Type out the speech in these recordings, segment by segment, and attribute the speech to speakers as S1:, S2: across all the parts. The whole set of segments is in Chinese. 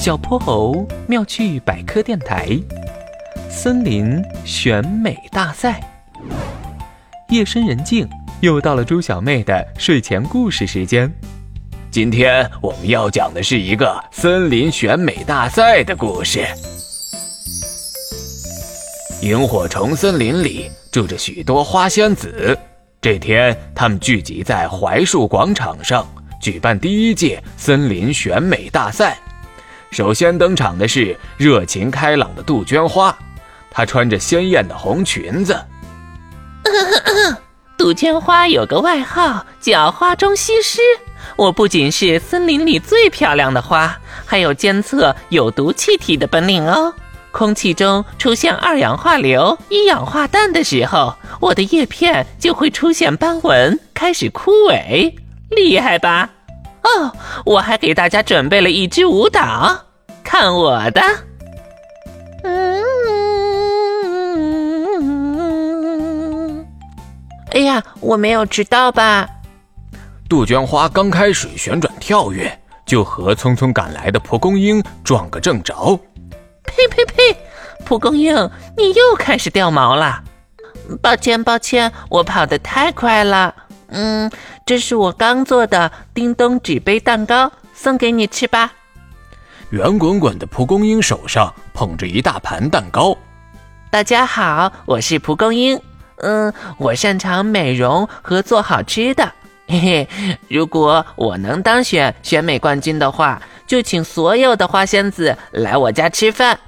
S1: 小泼猴妙趣百科电台，森林选美大赛。夜深人静，又到了猪小妹的睡前故事时间。
S2: 今天我们要讲的是一个森林选美大赛的故事。萤火虫森林里住着许多花仙子。这天，他们聚集在槐树广场上，举办第一届森林选美大赛。首先登场的是热情开朗的杜鹃花，她穿着鲜艳的红裙子。
S3: 杜鹃花有个外号叫“花中西施”。我不仅是森林里最漂亮的花，还有监测有毒气体的本领哦。空气中出现二氧化硫、一氧化氮的时候，我的叶片就会出现斑纹，开始枯萎，厉害吧？哦，我还给大家准备了一支舞蹈，看我的！嗯，哎呀，我没有迟到吧？
S2: 杜鹃花刚开始旋转跳跃，就和匆匆赶来的蒲公英撞个正着。
S3: 呸呸呸！蒲公英，你又开始掉毛了。抱歉抱歉，我跑得太快了。嗯，这是我刚做的叮咚纸杯蛋糕，送给你吃吧。
S2: 圆滚滚的蒲公英手上捧着一大盘蛋糕。
S3: 大家好，我是蒲公英。嗯，我擅长美容和做好吃的。嘿嘿，如果我能当选选美冠军的话，就请所有的花仙子来我家吃饭。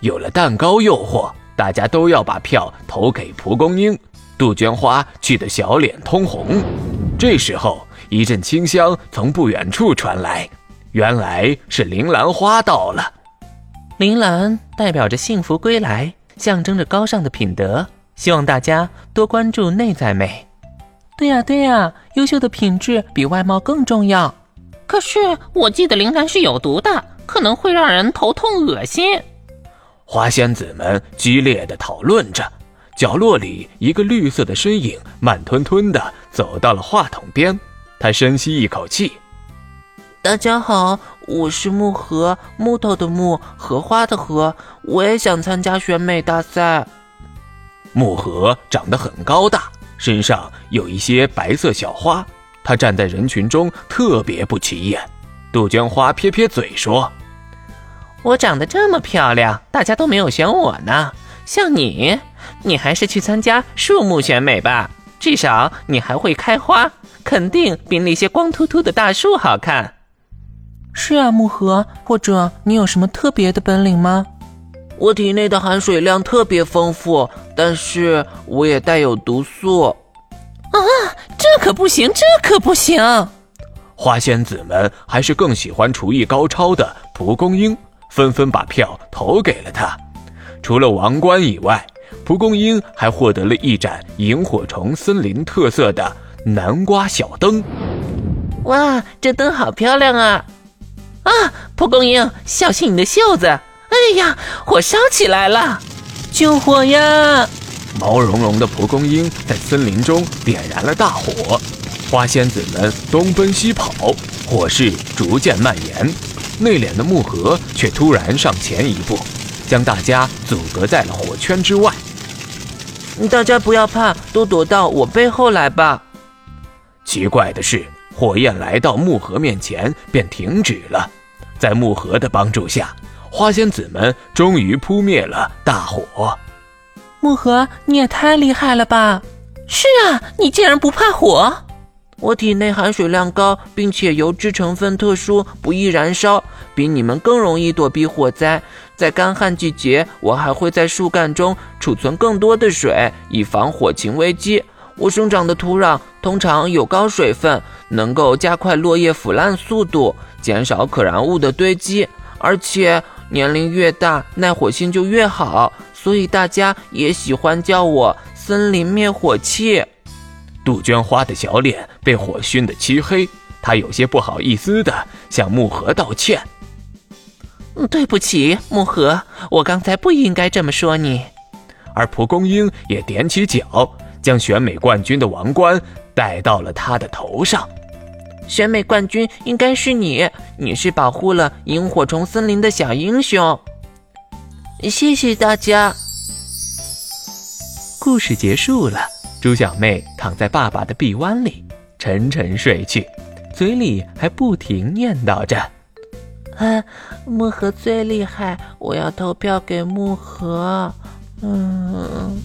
S2: 有了蛋糕诱惑，大家都要把票投给蒲公英。杜鹃花气得小脸通红。这时候，一阵清香从不远处传来，原来是铃兰花到了。
S1: 铃兰代表着幸福归来，象征着高尚的品德，希望大家多关注内在美。对呀对呀，优秀的品质比外貌更重要。
S3: 可是我记得铃兰是有毒的，可能会让人头痛恶心。
S2: 花仙子们激烈的讨论着。角落里，一个绿色的身影慢吞吞的走到了话筒边。他深吸一口气：“
S3: 大家好，我是木荷，木头的木，荷花的荷。我也想参加选美大赛。”
S2: 木荷长得很高大。身上有一些白色小花，他站在人群中特别不起眼。杜鹃花撇撇嘴说：“
S3: 我长得这么漂亮，大家都没有选我呢。像你，你还是去参加树木选美吧，至少你还会开花，肯定比那些光秃秃的大树好看。”
S1: 是啊，木盒，或者你有什么特别的本领吗？
S3: 我体内的含水量特别丰富，但是我也带有毒素。啊，这可不行，这可不行！
S2: 花仙子们还是更喜欢厨艺高超的蒲公英，纷纷把票投给了他。除了王冠以外，蒲公英还获得了一盏萤火虫森林特色的南瓜小灯。
S3: 哇，这灯好漂亮啊！啊，蒲公英，小心你的袖子！哎呀，火烧起来了！救火呀！
S2: 毛茸茸的蒲公英在森林中点燃了大火，花仙子们东奔西跑，火势逐渐蔓延。内敛的木盒却突然上前一步，将大家阻隔在了火圈之外。
S3: 大家不要怕，都躲到我背后来吧。
S2: 奇怪的是，火焰来到木盒面前便停止了，在木盒的帮助下。花仙子们终于扑灭了大火。
S1: 木盒，你也太厉害了吧！
S3: 是啊，你竟然不怕火！我体内含水量高，并且油脂成分特殊，不易燃烧，比你们更容易躲避火灾。在干旱季节，我还会在树干中储存更多的水，以防火情危机。我生长的土壤通常有高水分，能够加快落叶腐烂速度，减少可燃物的堆积，而且。年龄越大，耐火性就越好，所以大家也喜欢叫我“森林灭火器”。
S2: 杜鹃花的小脸被火熏得漆黑，她有些不好意思的向木盒道歉：“
S3: 对不起，木盒，我刚才不应该这么说你。”
S2: 而蒲公英也踮起脚，将选美冠军的王冠戴到了他的头上。
S3: 选美冠军应该是你，你是保护了萤火虫森林的小英雄。谢谢大家。
S2: 故事结束了，猪小妹躺在爸爸的臂弯里，沉沉睡去，嘴里还不停念叨着：“
S3: 啊，木盒最厉害，我要投票给木盒。”嗯。